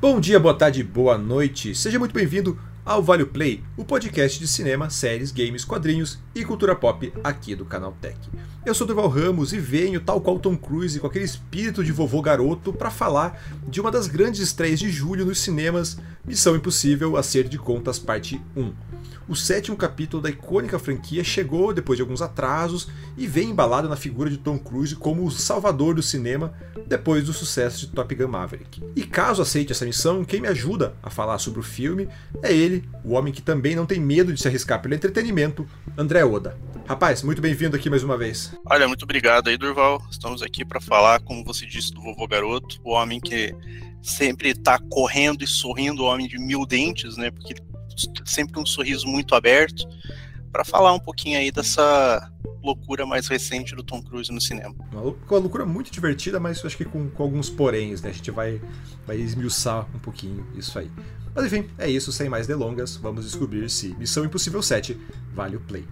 Bom dia, boa tarde, boa noite. Seja muito bem-vindo ao Vale Play, o podcast de cinema, séries, games, quadrinhos e cultura pop aqui do Canal Tech. Eu sou Durval Ramos e venho, tal qual Tom Cruise, com aquele espírito de vovô garoto, para falar de uma das grandes estreias de julho nos cinemas, Missão Impossível a Ser de Contas Parte 1 o sétimo capítulo da icônica franquia chegou depois de alguns atrasos e vem embalado na figura de Tom Cruise como o salvador do cinema depois do sucesso de Top Gun Maverick. E caso aceite essa missão, quem me ajuda a falar sobre o filme é ele, o homem que também não tem medo de se arriscar pelo entretenimento, André Oda. Rapaz, muito bem-vindo aqui mais uma vez. Olha, muito obrigado aí, Durval. Estamos aqui para falar, como você disse, do vovô garoto, o homem que sempre está correndo e sorrindo, o homem de mil dentes, né? Porque sempre um sorriso muito aberto, para falar um pouquinho aí dessa loucura mais recente do Tom Cruise no cinema. Uma, loucura muito divertida, mas acho que com, com, alguns poréns, né? A gente vai, vai esmiuçar um pouquinho isso aí. Mas enfim, é isso, sem mais delongas, vamos descobrir se Missão Impossível 7 vale o play.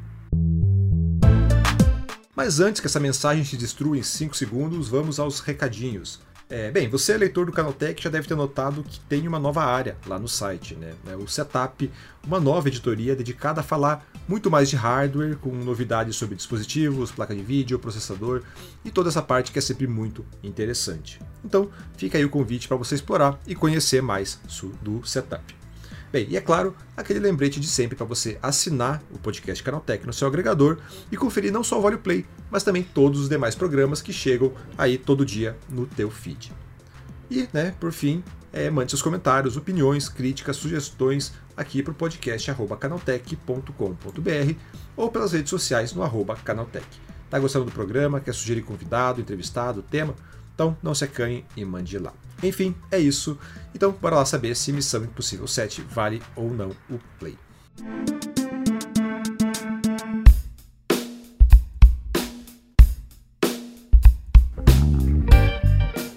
Mas antes que essa mensagem te destrua em 5 segundos, vamos aos recadinhos. É, bem, você é leitor do Canaltech já deve ter notado que tem uma nova área lá no site, né? É o Setup, uma nova editoria dedicada a falar muito mais de hardware, com novidades sobre dispositivos, placa de vídeo, processador e toda essa parte que é sempre muito interessante. Então, fica aí o convite para você explorar e conhecer mais do Setup. Bem, e é claro, aquele lembrete de sempre para você assinar o podcast Canaltech no seu agregador e conferir não só o Vale Play, mas também todos os demais programas que chegam aí todo dia no teu feed. E, né, por fim, é, mande seus comentários, opiniões, críticas, sugestões aqui para o podcast canaltech.com.br ou pelas redes sociais no arroba canaltech. Tá gostando do programa? Quer sugerir convidado, entrevistado, tema? Então não se acanhe e mande lá. Enfim, é isso. Então bora lá saber se Missão Impossível 7 vale ou não o play.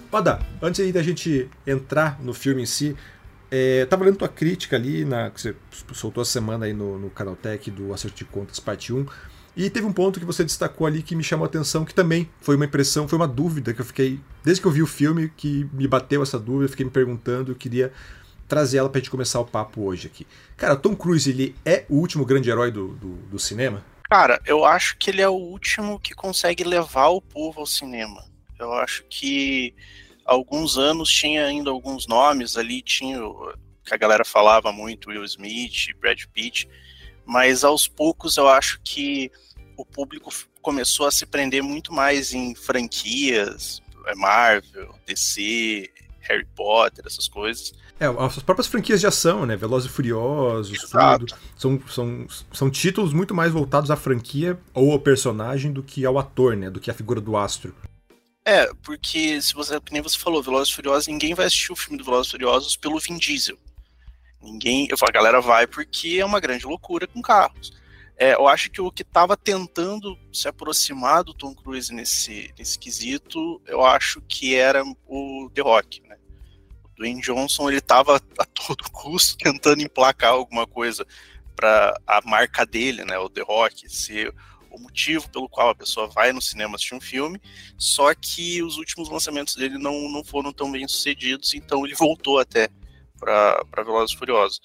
Oda, antes aí da gente entrar no filme em si, é, tava lendo tua crítica ali, na, que você soltou a semana aí no, no canal Tech do Acerto de Contas Parte 1. E teve um ponto que você destacou ali que me chamou a atenção, que também foi uma impressão, foi uma dúvida que eu fiquei, desde que eu vi o filme, que me bateu essa dúvida, eu fiquei me perguntando, eu queria trazer ela pra gente começar o papo hoje aqui. Cara, Tom Cruise, ele é o último grande herói do, do, do cinema? Cara, eu acho que ele é o último que consegue levar o povo ao cinema. Eu acho que alguns anos tinha ainda alguns nomes ali, tinha que a galera falava muito, Will Smith, Brad Pitt, mas aos poucos eu acho que o público começou a se prender muito mais em franquias, é, Marvel, DC, Harry Potter, essas coisas. É, as próprias franquias de ação, né? Velozes e Furiosos, Exato. tudo. São, são, são títulos muito mais voltados à franquia ou ao personagem do que ao ator, né? Do que à figura do astro. É, porque se você, nem você falou, Velozes e Furiosos, ninguém vai assistir o filme do Velozes e Furiosos pelo Vin Diesel. Ninguém, eu falo, a galera vai porque é uma grande loucura com carros. É, eu acho que o que estava tentando se aproximar do Tom Cruise nesse, nesse quesito, eu acho que era o The Rock, né? O Dwayne Johnson, ele estava a todo custo tentando emplacar alguma coisa para a marca dele, né? O The Rock ser o motivo pelo qual a pessoa vai no cinema assistir um filme, só que os últimos lançamentos dele não, não foram tão bem sucedidos, então ele voltou até para Velozes e Furiosos.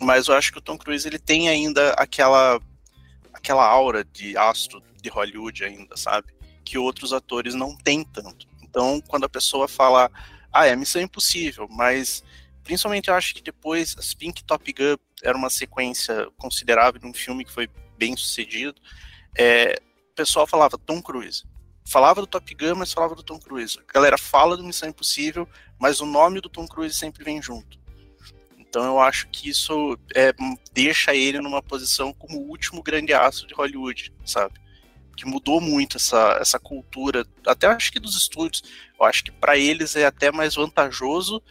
Mas eu acho que o Tom Cruise ele tem ainda aquela aquela aura de astro de Hollywood ainda, sabe? Que outros atores não têm tanto. Então, quando a pessoa fala, ah, é Missão Impossível, mas principalmente eu acho que depois, assim que Top Gun era uma sequência considerável de um filme que foi bem sucedido, é, o pessoal falava Tom Cruise. Falava do Top Gun, mas falava do Tom Cruise. A galera fala do Missão Impossível, mas o nome do Tom Cruise sempre vem junto. Então eu acho que isso é, deixa ele numa posição como o último grande astro de Hollywood, sabe? Que mudou muito essa, essa cultura, até acho que dos estúdios. Eu acho que para eles é até mais vantajoso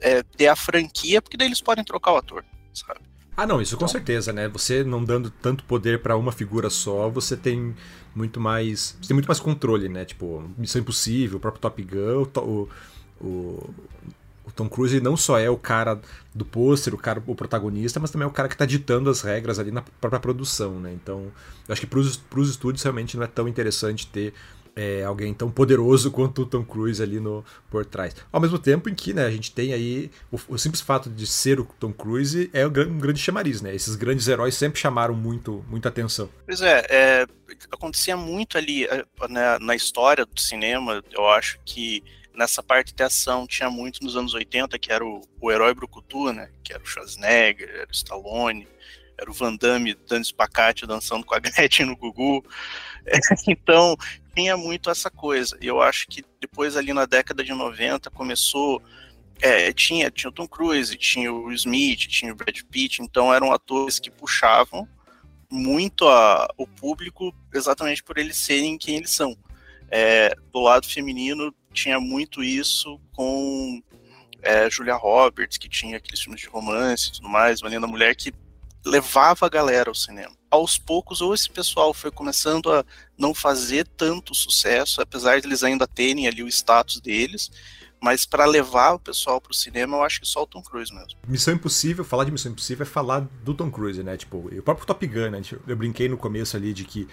é, ter a franquia, porque daí eles podem trocar o ator, sabe? Ah, não, isso então, com certeza, né? Você não dando tanto poder para uma figura só, você tem muito mais. Você tem muito mais controle, né? Tipo, Missão Impossível, o próprio Top Gun, o, o o Tom Cruise não só é o cara do pôster, o cara o protagonista, mas também é o cara que está ditando as regras ali na própria produção, né? Então, eu acho que para os estúdios realmente não é tão interessante ter é, alguém tão poderoso quanto o Tom Cruise ali no, por trás. Ao mesmo tempo em que né, a gente tem aí o, o simples fato de ser o Tom Cruise é um grande chamariz, né? Esses grandes heróis sempre chamaram muito, muita atenção. Pois é, é acontecia muito ali né, na história do cinema, eu acho que nessa parte de ação tinha muito nos anos 80, que era o, o herói brucutu, né? Que era o Schwarzenegger, era o Stallone, era o Van Damme dando espacate, dançando com a Gretchen no Gugu. É, então, tinha muito essa coisa. E eu acho que depois ali na década de 90 começou é, tinha, tinha o Tom Cruise, tinha o Smith, tinha o Brad Pitt, então eram atores que puxavam muito a, o público exatamente por eles serem quem eles são. É, do lado feminino tinha muito isso com é, Julia Roberts, que tinha aqueles filmes de romance e tudo mais, uma linda mulher que levava a galera ao cinema. Aos poucos, ou esse pessoal foi começando a não fazer tanto sucesso, apesar de eles ainda terem ali o status deles, mas para levar o pessoal pro cinema, eu acho que só o Tom Cruise mesmo. Missão Impossível, falar de Missão Impossível é falar do Tom Cruise, né? Tipo, o próprio Top Gun, né? Eu brinquei no começo ali de que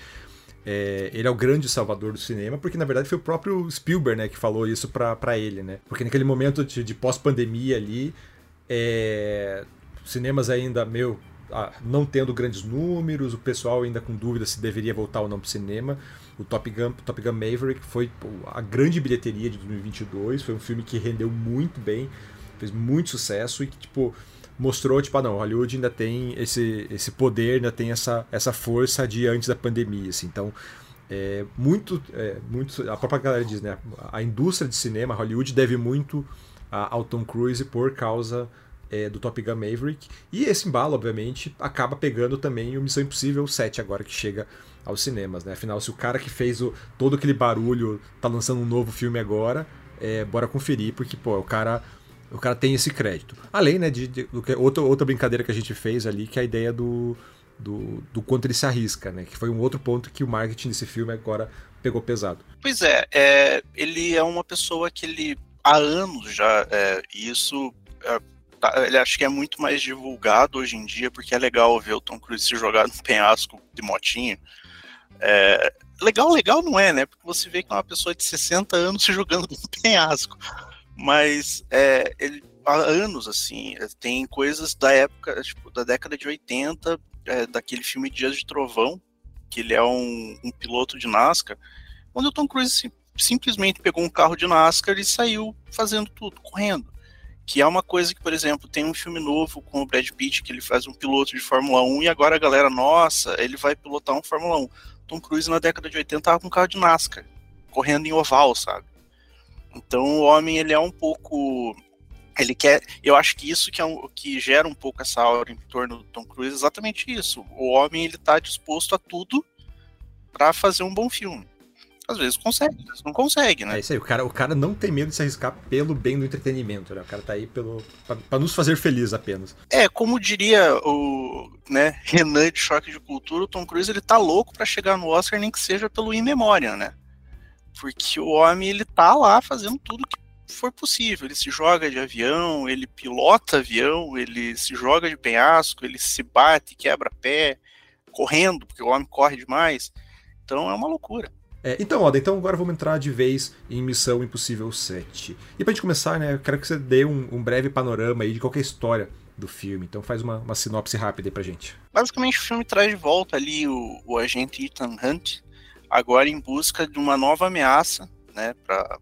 é, ele é o grande salvador do cinema, porque na verdade foi o próprio Spielberg, né, que falou isso para ele, né? Porque naquele momento de, de pós-pandemia ali, é, cinemas ainda, meu, ah, não tendo grandes números, o pessoal ainda com dúvida se deveria voltar ou não para cinema. O Top Gun, Top Gun Maverick foi a grande bilheteria de 2022, foi um filme que rendeu muito bem, fez muito sucesso e que, tipo, mostrou, tipo, ah não, Hollywood ainda tem esse, esse poder, ainda tem essa, essa força de antes da pandemia, assim. Então, é, muito, é, muito, a própria galera diz, né, a indústria de cinema, Hollywood, deve muito ao Tom Cruise por causa é, do Top Gun Maverick. E esse embalo, obviamente, acaba pegando também o Missão Impossível 7 agora que chega aos cinemas, né? Afinal, se o cara que fez o, todo aquele barulho tá lançando um novo filme agora, é, bora conferir, porque, pô, o cara o cara tem esse crédito. Além, né, de, de, de outra, outra brincadeira que a gente fez ali, que é a ideia do, do, do quanto ele se arrisca, né? Que foi um outro ponto que o marketing desse filme agora pegou pesado. Pois é, é ele é uma pessoa que ele há anos já é, isso é, tá, ele acho que é muito mais divulgado hoje em dia porque é legal ver o Tom Cruise se jogar no penhasco de motinho. É, legal, legal não é, né? Porque você vê que é uma pessoa de 60 anos se jogando no penhasco mas é, ele, há anos, assim, é, tem coisas da época, tipo, da década de 80, é, daquele filme Dias de Trovão, que ele é um, um piloto de NASCAR, onde o Tom Cruise simplesmente pegou um carro de NASCAR e saiu fazendo tudo, correndo. Que é uma coisa que, por exemplo, tem um filme novo com o Brad Pitt, que ele faz um piloto de Fórmula 1, e agora a galera, nossa, ele vai pilotar um Fórmula 1. Tom Cruise na década de 80 tava com um carro de NASCAR, correndo em oval, sabe? Então o homem ele é um pouco ele quer, eu acho que isso que é um, que gera um pouco essa aura em torno do Tom Cruise, exatamente isso. O homem ele tá disposto a tudo para fazer um bom filme. Às vezes consegue, às vezes não consegue, né? É isso aí, o cara, o cara não tem medo de se arriscar pelo bem do entretenimento, né? O cara tá aí pelo para nos fazer feliz apenas. É, como diria o, né, Renan de Choque de Cultura, o Tom Cruise ele tá louco para chegar no Oscar nem que seja pelo In Memória, né? Porque o homem ele tá lá fazendo tudo que for possível. Ele se joga de avião, ele pilota avião, ele se joga de penhasco, ele se bate, quebra pé, correndo, porque o homem corre demais. Então é uma loucura. É, então, Oda, então agora vamos entrar de vez em Missão Impossível 7. E pra gente começar, né, eu quero que você dê um, um breve panorama aí de qualquer história do filme. Então faz uma, uma, sinopse rápida aí pra gente. Basicamente o filme traz de volta ali o, o agente Ethan Hunt, agora em busca de uma nova ameaça né, para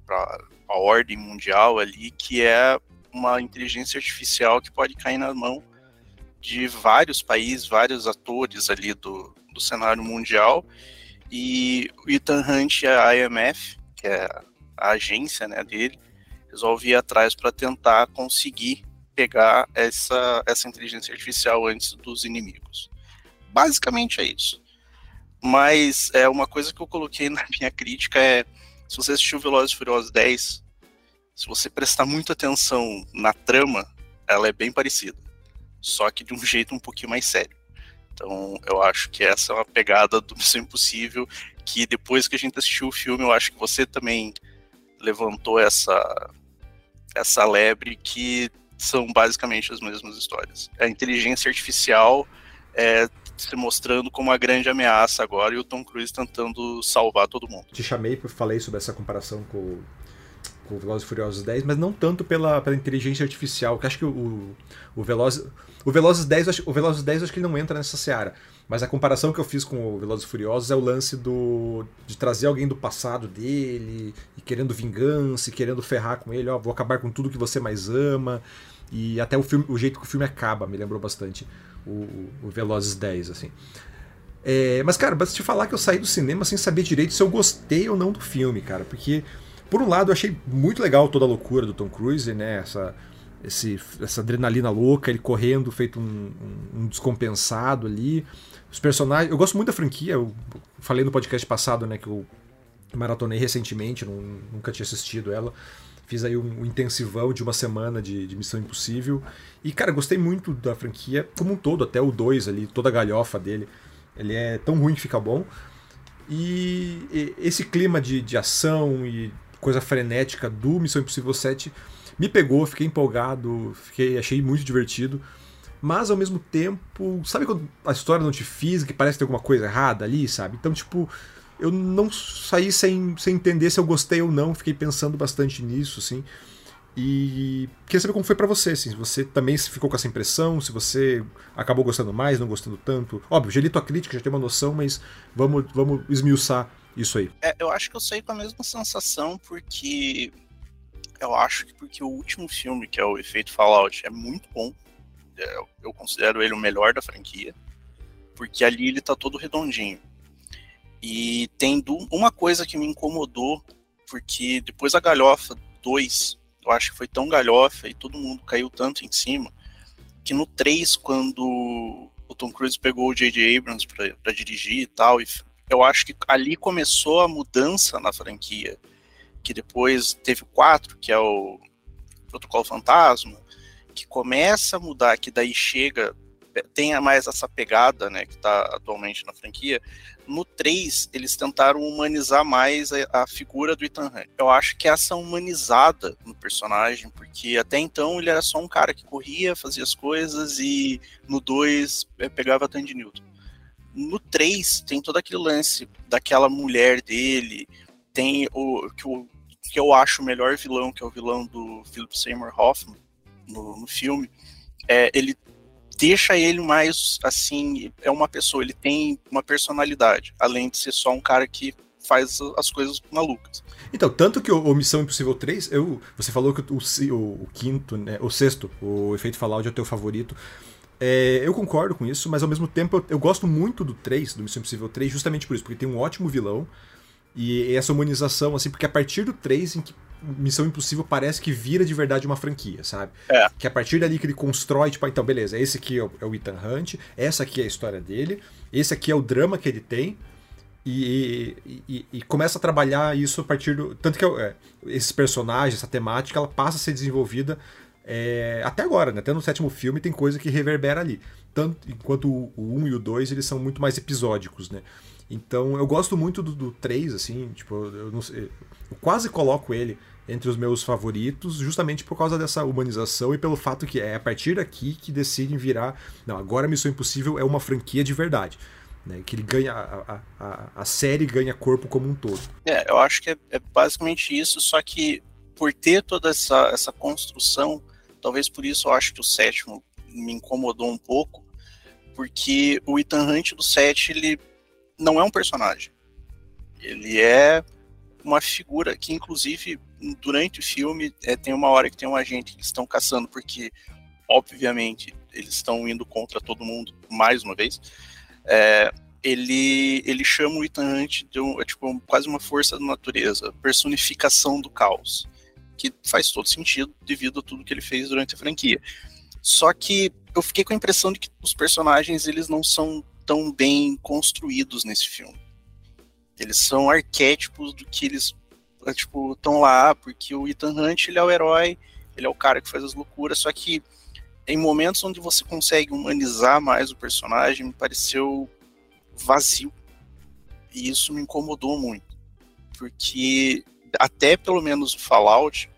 a ordem mundial ali, que é uma inteligência artificial que pode cair na mão de vários países, vários atores ali do, do cenário mundial. E o Ethan Hunt e a IMF, que é a agência né, dele, resolve ir atrás para tentar conseguir pegar essa, essa inteligência artificial antes dos inimigos. Basicamente é isso. Mas é uma coisa que eu coloquei na minha crítica é se você assistiu Velozes e Furiosos 10, se você prestar muita atenção na trama, ela é bem parecida, só que de um jeito um pouquinho mais sério. Então, eu acho que essa é uma pegada do Missão Impossível que depois que a gente assistiu o filme, eu acho que você também levantou essa essa lebre que são basicamente as mesmas histórias. A inteligência artificial é, se mostrando como a grande ameaça agora e o Tom Cruise tentando salvar todo mundo. Te chamei porque falei sobre essa comparação com, com o Velozes e Furiosos 10, mas não tanto pela, pela inteligência artificial, que acho que o, o, Veloz, o Velozes 10, o Velozes 10 acho que ele não entra nessa seara. Mas a comparação que eu fiz com o Velozes e Furiosos é o lance do de trazer alguém do passado dele, e querendo vingança, e querendo ferrar com ele, ó, vou acabar com tudo que você mais ama. E até o, filme, o jeito que o filme acaba me lembrou bastante o, o Velozes 10, assim. É, mas, cara, basta te falar que eu saí do cinema sem saber direito se eu gostei ou não do filme, cara. Porque, por um lado, eu achei muito legal toda a loucura do Tom Cruise, né? Essa, esse, essa adrenalina louca, ele correndo, feito um, um, descompensado ali. Os personagens. Eu gosto muito da franquia, eu falei no podcast passado, né, que eu maratonei recentemente, não, nunca tinha assistido ela. Fiz aí um, intensivão de uma semana de, de, Missão Impossível. E, cara, gostei muito da franquia como um todo, até o 2 ali, toda a galhofa dele. Ele é tão ruim que fica bom. E, e esse clima de, de ação e coisa frenética do Missão Impossível 7 me pegou, fiquei empolgado, fiquei, achei muito divertido. Mas ao mesmo tempo, sabe quando a história não te fiz, que parece ter alguma coisa errada ali, sabe? Então, tipo, eu não saí sem, sem entender se eu gostei ou não, fiquei pensando bastante nisso, assim. E queria saber como foi para você, assim, você também ficou com essa impressão, se você acabou gostando mais, não gostando tanto. Óbvio, já li tua crítica, já tem uma noção, mas vamos, vamos esmiuçar isso aí. É, eu acho que eu saí com a mesma sensação, porque eu acho que porque o último filme, que é o Efeito Fallout, é muito bom. É, eu considero ele o melhor da franquia, porque ali ele tá todo redondinho. E tem uma coisa que me incomodou, porque depois da Galhofa 2, eu acho que foi tão galhofa e todo mundo caiu tanto em cima, que no 3, quando o Tom Cruise pegou o J.J. Abrams para dirigir e tal, e eu acho que ali começou a mudança na franquia, que depois teve o 4, que é o Protocolo Fantasma, que começa a mudar, que daí chega tenha mais essa pegada, né, que está atualmente na franquia, no 3 eles tentaram humanizar mais a, a, figura do Ethan Hunt. Eu acho que essa humanizada no personagem, porque até então ele era só um cara que corria, fazia as coisas e no 2 é, pegava a Tandy Newton. No 3 tem todo aquele lance daquela mulher dele, tem o que, o que eu acho o melhor vilão, que é o vilão do Philip Seymour Hoffman no, no filme, é, ele deixa ele mais assim, é uma pessoa, ele tem uma personalidade, além de ser só um cara que faz as coisas malucas. Então, tanto que o, Missão Impossível 3, eu, você falou que o, o, o quinto, né, o sexto, o efeito Fallout é o teu favorito. É, eu concordo com isso, mas ao mesmo tempo eu, eu, gosto muito do 3, do Missão Impossível 3, justamente por isso, porque tem um ótimo vilão e essa humanização, assim, porque a partir do 3, em que Missão Impossível parece que vira de verdade uma franquia, sabe? É. Que a partir dali que ele constrói, tipo, ah, então, beleza, esse aqui é o, é o Ethan Hunt, essa aqui é a história dele, esse aqui é o drama que ele tem, e, e, e, começa a trabalhar isso a partir do. Tanto que é, esses personagens, essa temática, ela passa a ser desenvolvida é, até agora, né? Até no sétimo filme tem coisa que reverbera ali. Tanto, enquanto o, o 1 e o 2 eles são muito mais episódicos, né? Então eu gosto muito do, do 3, assim, tipo, eu, não sei, eu quase coloco ele entre os meus favoritos, justamente por causa dessa humanização e pelo fato que é a partir daqui que decidem virar. Não, agora Missão Impossível é uma franquia de verdade. Né, que ele ganha. A, a, a série ganha corpo como um todo. É, eu acho que é, é basicamente isso, só que por ter toda essa, essa construção, talvez por isso eu acho que o sétimo me incomodou um pouco, porque o Ethan Hunt do 7, ele não é um personagem. Ele é uma figura que, inclusive, durante o filme, é, tem uma hora que tem um agente que estão caçando, porque, obviamente, eles estão indo contra todo mundo, mais uma vez. É, ele, ele chama o Ethan Hunt de um, é, tipo, quase uma força da natureza, personificação do caos, que faz todo sentido devido a tudo que ele fez durante a franquia. Só que eu fiquei com a impressão de que os personagens eles não são tão bem construídos nesse filme. Eles são arquétipos do que eles é, tipo estão lá, porque o Ethan Hunt ele é o herói, ele é o cara que faz as loucuras, só que em momentos onde você consegue humanizar mais o personagem, me pareceu vazio. E isso me incomodou muito. Porque até pelo menos o Fallout,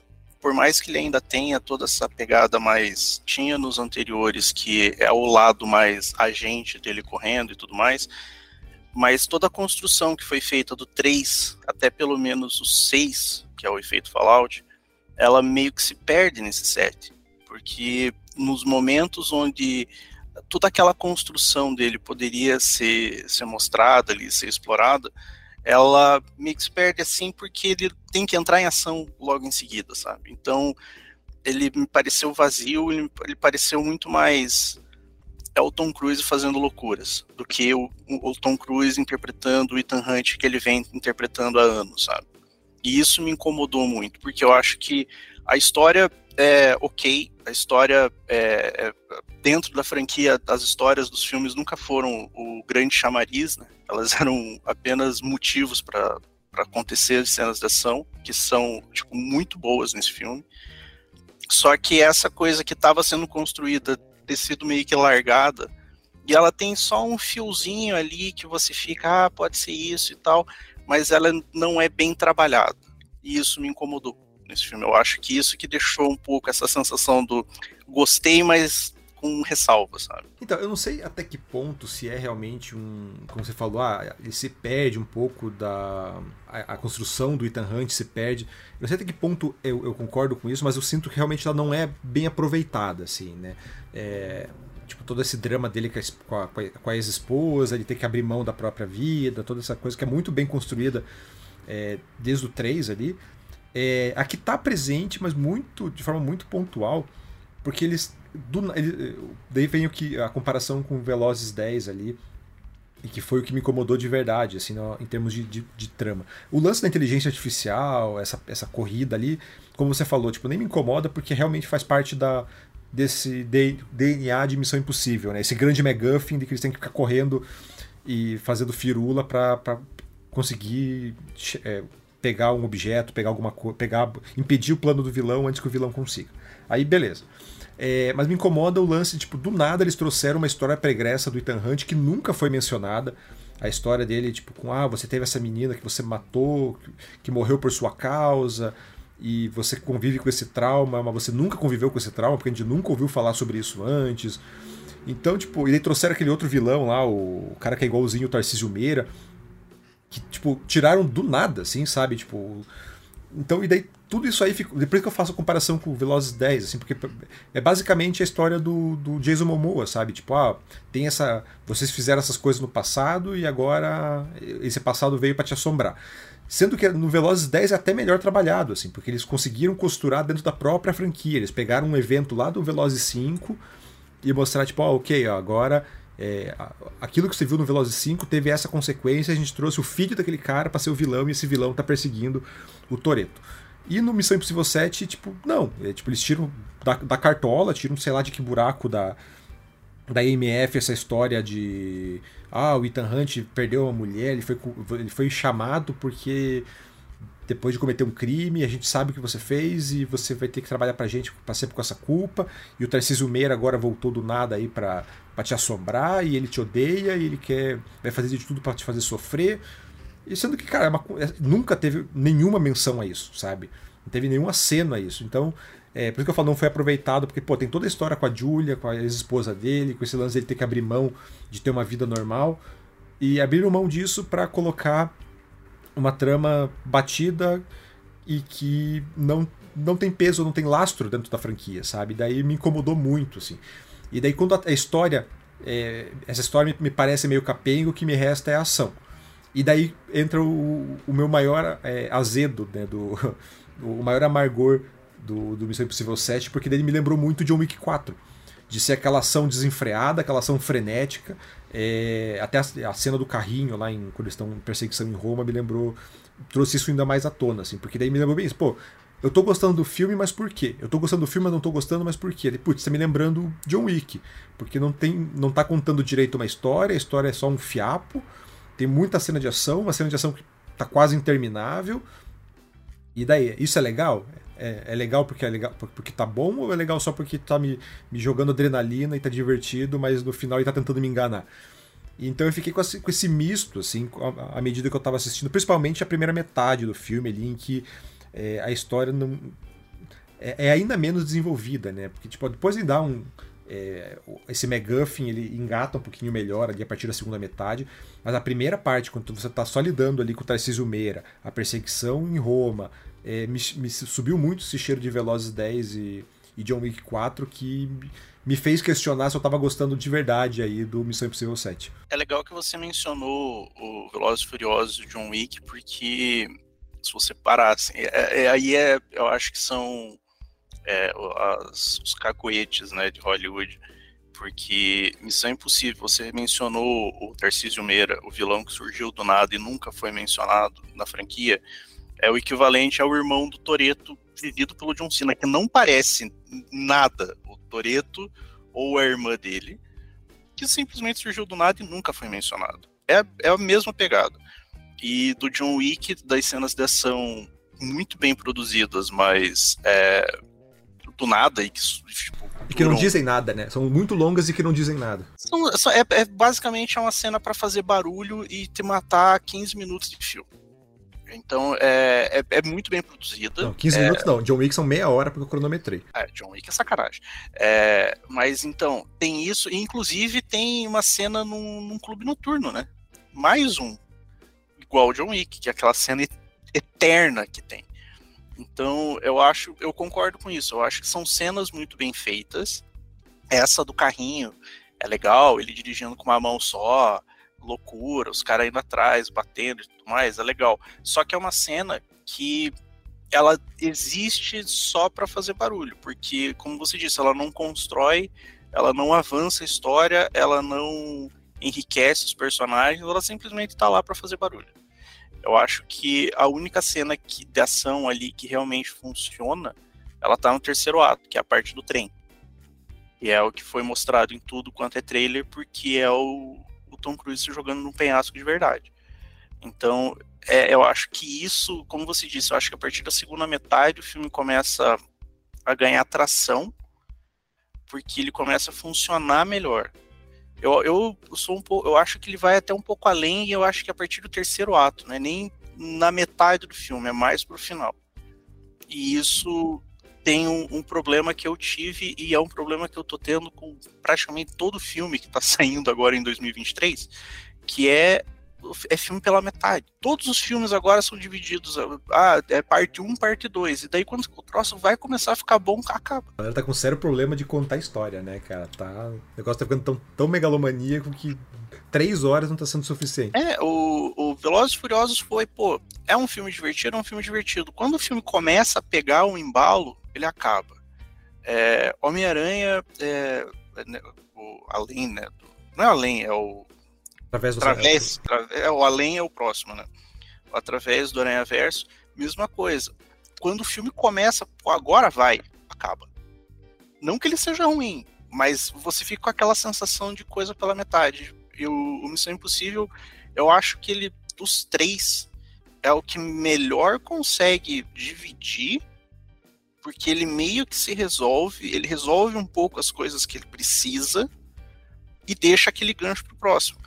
por mais que ele ainda tenha toda essa pegada mais tinha nos anteriores, que é o lado mais agente dele correndo e tudo mais, mas toda a construção que foi feita do 3 até pelo menos o 6, que é o efeito Fallout, ela meio que se perde nesse set, porque nos momentos onde toda aquela construção dele poderia ser, ser mostrada ali, ser explorada, ela meio que perde assim porque ele tem que entrar em ação logo em seguida, sabe? Então ele me pareceu vazio, ele, ele pareceu muito mais é o Tom Cruise fazendo loucuras do que o, o, Tom Cruise interpretando o Ethan Hunt que ele vem interpretando há anos, sabe? E isso me incomodou muito, porque eu acho que a história é ok, a história é, é, dentro da franquia, as histórias dos filmes nunca foram o grande chamariz, né? Elas eram apenas motivos para acontecer cenas de ação, que são tipo, muito boas nesse filme. Só que essa coisa que estava sendo construída ter sido meio que largada, e ela tem só um fiozinho ali que você fica, ah, pode ser isso e tal, mas ela não é bem trabalhada. E isso me incomodou nesse filme. Eu acho que isso que deixou um pouco essa sensação do gostei, mas com ressalva, sabe? Então, eu não sei até que ponto se é realmente um. Como você falou, ah, ele se perde um pouco da. A, a construção do Ethan Hunt se perde. Eu não sei até que ponto eu, eu, concordo com isso, mas eu sinto que realmente ela não é bem aproveitada, assim, né? É, tipo, todo esse drama dele com a, com a ex-esposa, ele ter que abrir mão da própria vida, toda essa coisa que é muito bem construída é, desde o 3 ali. É, aqui tá presente, mas muito de forma muito pontual, porque eles do, ele, daí vem o que a comparação com Velozes 10 ali, e que foi o que me incomodou de verdade, assim, no, em termos de, de, de, trama. O lance da inteligência artificial, essa, essa corrida ali, como você falou, tipo, nem me incomoda porque realmente faz parte da, desse DNA de Missão Impossível, né? Esse grande McGuffin de que eles têm que ficar correndo e fazendo firula para conseguir é, pegar um objeto, pegar alguma coisa, pegar, impedir o plano do vilão antes que o vilão consiga. Aí beleza. É, mas me incomoda o lance, tipo, do nada eles trouxeram uma história pregressa do Ethan Hunt que nunca foi mencionada. A história dele, tipo, com ah, você teve essa menina que você matou, que morreu por sua causa, e você convive com esse trauma, mas você nunca conviveu com esse trauma, porque a gente nunca ouviu falar sobre isso antes. Então, tipo, e aí trouxeram aquele outro vilão lá, o cara que é igualzinho o Tarcísio Meira, que, tipo, tiraram do nada, assim, sabe? Tipo. Então, e daí tudo isso aí, fica, depois que eu faço a comparação com o Velozes 10, assim, porque é basicamente a história do, do Jason Momoa, sabe? Tipo, ah, tem essa. Vocês fizeram essas coisas no passado e agora esse passado veio para te assombrar. Sendo que no Velozes 10 é até melhor trabalhado, assim, porque eles conseguiram costurar dentro da própria franquia. Eles pegaram um evento lá do Velozes 5 e mostrar, tipo, ah, ok, ó, agora é, aquilo que você viu no Velozes 5 teve essa consequência, a gente trouxe o filho daquele cara para ser o vilão e esse vilão tá perseguindo o Toreto. E no Missão Impossível 7, tipo, não. É, tipo, eles tiram da, da cartola, tiram, sei lá, de que buraco da, da IMF essa história de. Ah, o Ethan Hunt perdeu uma mulher, ele foi, ele foi chamado porque depois de cometer um crime, a gente sabe o que você fez e você vai ter que trabalhar pra gente pra sempre com essa culpa. E o Tarcísio Meira agora voltou do nada aí pra, pra te assombrar e ele te odeia e ele quer vai fazer de tudo para te fazer sofrer. E sendo que, cara, é uma, é, nunca teve nenhuma menção a isso, sabe? Não teve nenhuma cena a isso. Então, é, por isso que eu falo, não foi aproveitado, porque, pô, tem toda a história com a Julia, com a ex-esposa dele, com esse lance dele ter que abrir mão de ter uma vida normal. E abriram mão disso para colocar uma trama batida e que não, não tem peso, não tem lastro dentro da franquia, sabe? Daí me incomodou muito, assim. E daí quando a, história, é, essa história me, parece meio capenga, o que me resta é a ação. E daí entra o, o meu maior é, azedo, né, do, o maior amargor do, do Missão Impossível 7, porque daí me lembrou muito de John Wick 4. De ser aquela ação desenfreada, aquela ação frenética. É, até a, a, cena do carrinho lá em, quando eles estão em perseguição em Roma me lembrou. Trouxe isso ainda mais à tona, assim, porque daí me lembrou bem isso. Pô, eu tô gostando do filme, mas por quê? Eu tô gostando do filme, mas não tô gostando, mas por quê? Putz, tá me lembrando John Wick. Porque não tem. não tá contando direito uma história, a história é só um fiapo. Tem muita cena de ação, uma cena de ação que tá quase interminável. E daí, isso é legal? É, é, legal porque é legal porque tá bom ou é legal só porque tá me, me jogando adrenalina e tá divertido, mas no final ele tá tentando me enganar? Então eu fiquei com esse, com esse misto, assim, à medida que eu tava assistindo, principalmente a primeira metade do filme ali, em que é, a história não. é, é ainda menos desenvolvida, né? Porque, tipo, depois ele dá um. É, esse McGuffin ele engata um pouquinho melhor ali a partir da segunda metade, mas a primeira parte, quando você está só lidando ali com o Tarcísio Meira, a perseguição em Roma, é, me, me, subiu muito esse cheiro de Velozes 10 e, e John Wick 4 que me fez questionar se eu estava gostando de verdade aí do Missão Impossível 7. É legal que você mencionou o Velozes Furiosos e John Wick, porque se você parar assim, é, é, aí é, eu acho que são é, as, os cacoetes né, de Hollywood, porque Missão Impossível, você mencionou o Tarcísio Meira, o vilão que surgiu do nada e nunca foi mencionado na franquia, é o equivalente ao irmão do Toreto vivido pelo John Cena, que não parece nada o Toreto ou a irmã dele, que simplesmente surgiu do nada e nunca foi mencionado. É, é a mesma pegada. E do John Wick, das cenas de ação muito bem produzidas, mas é, do nada e que, tipo, e que não dizem nada, né? São muito longas e que não dizem nada. São, é, é basicamente é uma cena para fazer barulho e te matar 15 minutos de filme. Então é, é, é, muito bem produzida. Não, 15 é... minutos não. John Wick são meia hora porque eu cronometrei. É, John Wick é sacanagem. É, mas então, tem isso. E inclusive tem uma cena num, num clube noturno, né? Mais um. Igual o John Wick, que é aquela cena eterna que tem. Então, eu acho, eu concordo com isso. Eu acho que são cenas muito bem feitas. Essa do carrinho é legal, ele dirigindo com uma mão só, loucura, os caras indo atrás, batendo e tudo mais, é legal. Só que é uma cena que ela existe só para fazer barulho, porque, como você disse, ela não constrói, ela não avança a história, ela não enriquece os personagens, ela simplesmente tá lá para fazer barulho. Eu acho que a única cena que, de ação ali que realmente funciona, ela tá no terceiro ato, que é a parte do trem. E é o que foi mostrado em tudo quanto é trailer, porque é o, o Tom Cruise jogando num penhasco de verdade. Então, é, eu acho que isso, como você disse, eu acho que a partir da segunda metade o filme começa a ganhar tração, porque ele começa a funcionar melhor. Eu, eu, sou um pouco, eu acho que ele vai até um pouco além e eu acho que a partir do terceiro ato, né? Nem na metade do filme, é mais pro final. E isso tem um, um, problema que eu tive e é um problema que eu tô tendo com praticamente todo filme que tá saindo agora em 2023, que é é filme pela metade. Todos os filmes agora são divididos. Ah, é parte 1, parte 2. E daí quando o troço vai começar a ficar bom, acaba. A galera tá com um sério problema de contar história, né, cara? Tá... O negócio tá ficando tão, tão megalomaníaco que três horas não tá sendo suficiente. É, o, o Velozes e Furiosos foi, pô, é um filme divertido, é um filme divertido. Quando o filme começa a pegar o um embalo, ele acaba. É, Homem-Aranha, é, é, o, além, né? Do, não é além, é o Através do através, é, o além é o próximo, né? Através do Aranha Verso, mesma coisa. Quando o filme começa, pô, agora vai, acaba. Não que ele seja ruim, mas você fica com aquela sensação de coisa pela metade. E o, o Missão Impossível, eu acho que ele, dos três, é o que melhor consegue dividir, porque ele meio que se resolve, ele resolve um pouco as coisas que ele precisa e deixa aquele gancho pro próximo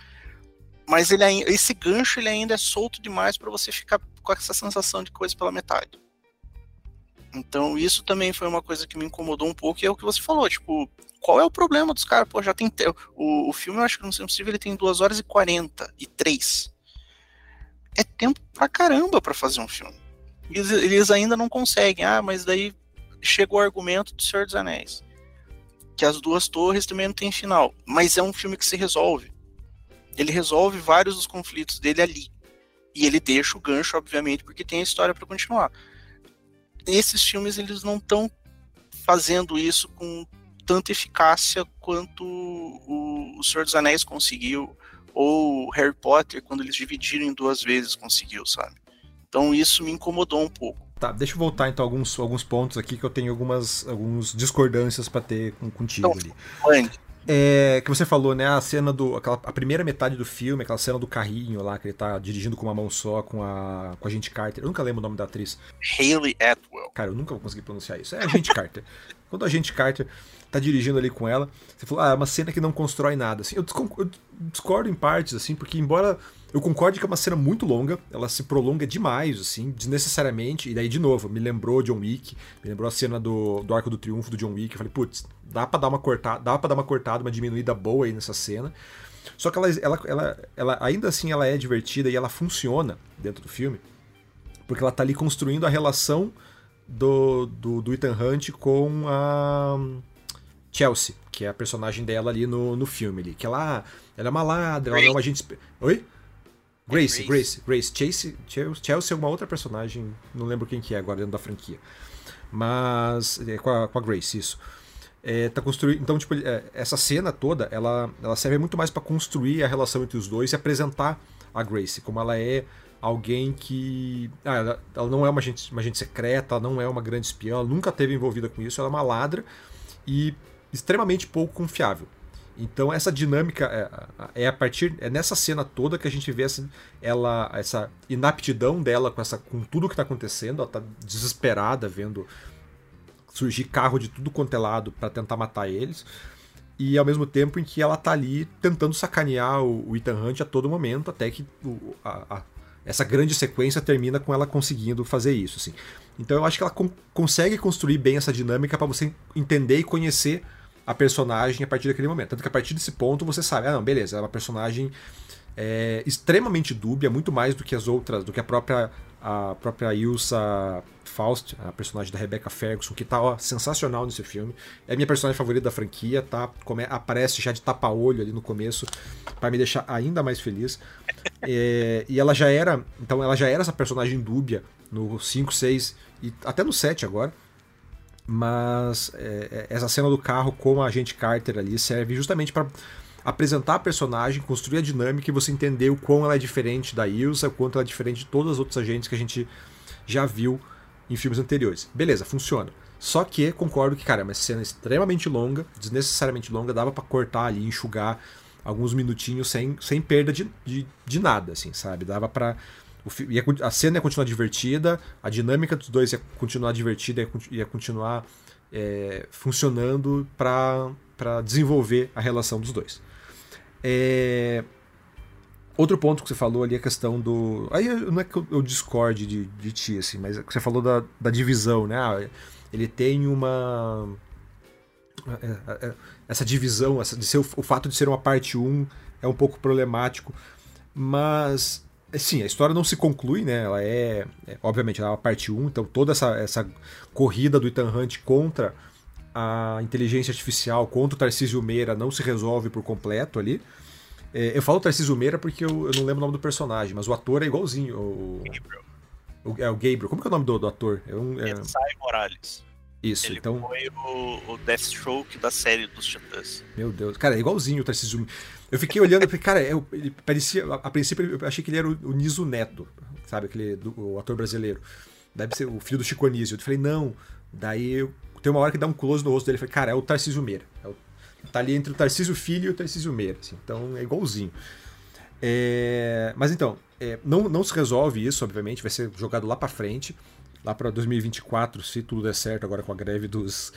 mas ele, esse gancho ele ainda é solto demais para você ficar com essa sensação de coisa pela metade. Então isso também foi uma coisa que me incomodou um pouco, e é o que você falou, tipo, qual é o problema dos caras? Pô, já tem. O, o filme, eu acho que não sei possível, ele tem 2 horas e 43. É tempo pra caramba pra fazer um filme. Eles, eles ainda não conseguem. Ah, mas daí chegou o argumento do Senhor dos Anéis. Que as duas torres também não tem final. Mas é um filme que se resolve ele resolve vários dos conflitos dele ali. E ele deixa o gancho, obviamente, porque tem a história para continuar. Esses filmes eles não estão fazendo isso com tanta eficácia quanto o, o Senhor dos Anéis conseguiu, ou Harry Potter, quando eles dividiram em duas vezes, conseguiu, sabe? Então isso me incomodou um pouco. Tá, deixa eu voltar então alguns, alguns pontos aqui que eu tenho algumas alguns discordâncias para ter com, contigo então, ali. É, que você falou, né? A cena do. Aquela, a primeira metade do filme, aquela cena do carrinho lá, que ele tá dirigindo com uma mão só, com a, com a gente Carter. Eu nunca lembro o nome da atriz. Hayley Atwell. Cara, eu nunca vou conseguir pronunciar isso. É a gente Carter. quando a gente Carter tá dirigindo ali com ela, você falou, ah, é uma cena que não constrói nada. Assim, eu, eu discordo em partes, assim, porque embora eu concorde que é uma cena muito longa, ela se prolonga demais, assim, desnecessariamente, e daí, de novo, me lembrou John Wick, me lembrou a cena do, do Arco do Triunfo do John Wick, eu falei, putz, dá pra dar uma cortada, dá pra dar uma cortada, uma diminuída boa aí nessa cena. Só que ela, ela, ela, ela ainda assim ela é divertida e ela funciona dentro do filme, porque ela tá ali construindo a relação do, do, do Ethan Hunt com a Chelsea, que é a personagem dela ali no, no filme. Ali, que ela, ela é uma ladra, ela é uma agente. Oi? Grace, é Grace, Grace. Chase, Chelsea é uma outra personagem, não lembro quem que é agora dentro da franquia. Mas. É com, a, com a Grace, isso. É, tá construindo, então, tipo, é, essa cena toda, ela, ela serve muito mais para construir a relação entre os dois e apresentar a Grace, como ela é alguém que. Ah, ela, ela, não é uma agente, uma agente secreta, ela não é uma grande espiã, ela nunca teve envolvida com isso, ela é uma ladra e extremamente pouco confiável. Então essa dinâmica é, é, a partir é nessa cena toda que a gente vê essa, ela essa inaptidão dela com essa com tudo que está acontecendo, ela está desesperada vendo surgir carro de tudo quanto é lado para tentar matar eles. E ao mesmo tempo em que ela tá ali tentando sacanear o, o Ethan Hunt a todo momento, até que o, a, a, essa grande sequência termina com ela conseguindo fazer isso. Assim. Então eu acho que ela consegue construir bem essa dinâmica para você entender e conhecer a personagem a partir daquele momento. Tanto que a partir desse ponto você sabe, ah, não, beleza, é uma personagem é, extremamente dúbia, muito mais do que as outras, do que a própria a própria Ilsa Faust, a personagem da Rebecca Ferguson, que tá ó, sensacional nesse filme. É minha personagem favorita da franquia, tá? Come, aparece já de tapa-olho ali no começo, para me deixar ainda mais feliz. É, e ela já era, então ela já era essa personagem dúbia no 5, 6 e até no 7 agora. Mas é, é, essa cena do carro com a agente Carter ali serve justamente para apresentar a personagem, construir a dinâmica e você entender o quão ela é diferente da Ilsa, o quanto ela é diferente de todas as outras agentes que a gente já viu em filmes anteriores. Beleza, funciona. Só que concordo que, cara, é uma cena extremamente longa, desnecessariamente longa, dava para cortar ali, enxugar alguns minutinhos sem, sem perda de, de, de nada, assim, sabe? Dava para a cena ia continuar divertida, a dinâmica dos dois ia continuar divertida, ia, ia continuar é, funcionando para desenvolver a relação dos dois. É... Outro ponto que você falou ali, a questão do. Aí não é que eu, discorde de, de ti, assim, mas é você falou da, da divisão, né? Ah, ele tem uma. É, é, essa divisão, essa, de ser o fato de ser uma parte 1 é um pouco problemático, mas Sim, a história não se conclui, né? Ela é, é obviamente, ela é uma parte 1, então toda essa, essa corrida do Ethan Hunt contra a inteligência artificial, contra o Tarcísio Meira não se resolve por completo ali. É, eu falo Tarcísio Meira porque eu, eu, não lembro o nome do personagem, mas o ator é igualzinho. O, Gabriel. O, é o Gabriel. Como que é o nome do, do ator? É um, é... Morales. Isso, Ele então. Foi o, o Deathstroke da série dos Titãs. Meu Deus. Cara, é igualzinho o Tarcísio Eu fiquei olhando e falei, cara, eu, ele parecia. A, a, princípio eu achei que ele era o, o Niso Neto, sabe? Aquele do, o ator brasileiro. Deve ser o filho do Chico Anísio. Eu falei, não. Daí eu, tem uma hora que dá um close no rosto dele. Eu falei, cara, é o Tarcísio Meira. É o, tá ali entre o Tarcísio Filho e o Tarcísio Meira. Assim, então é igualzinho. É, mas então, é, não, não se resolve isso, obviamente, vai ser jogado lá para frente lá para 2024, se tudo der certo agora com a greve dos,